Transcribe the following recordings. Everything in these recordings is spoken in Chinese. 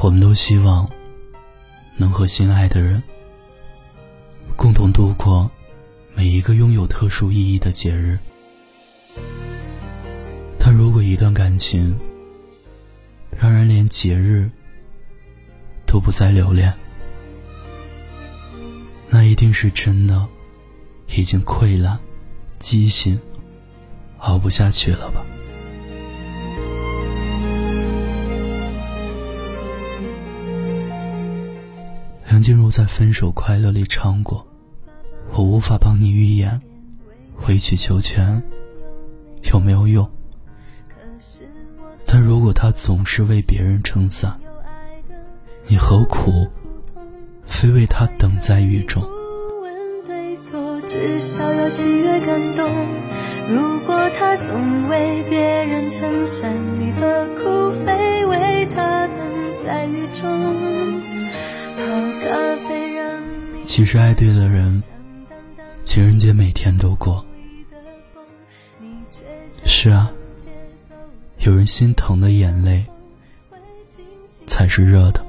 我们都希望能和心爱的人共同度过每一个拥有特殊意义的节日。但如果一段感情让人连节日都不再留恋，那一定是真的已经溃烂、畸形，熬不下去了吧。梁静茹在《分手快乐》里唱过：“我无法帮你预言，委曲求全有没有用？但如果他总是为别人撑伞，你何苦非为他等在雨中？”至少要喜悦感动。如果他总为别人撑伞，你何苦非为他等在雨中？其实爱对的人，情人节每天都过。是啊，有人心疼的眼泪才是热的。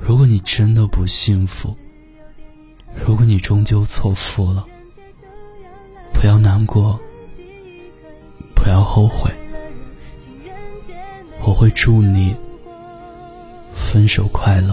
如果你真的不幸福，如果你终究错付了，不要难过，不要后悔，我会祝你。分手快乐，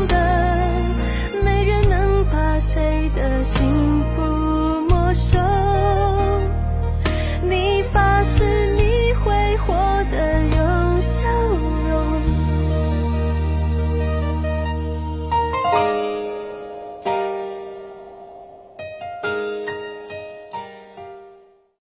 陌生。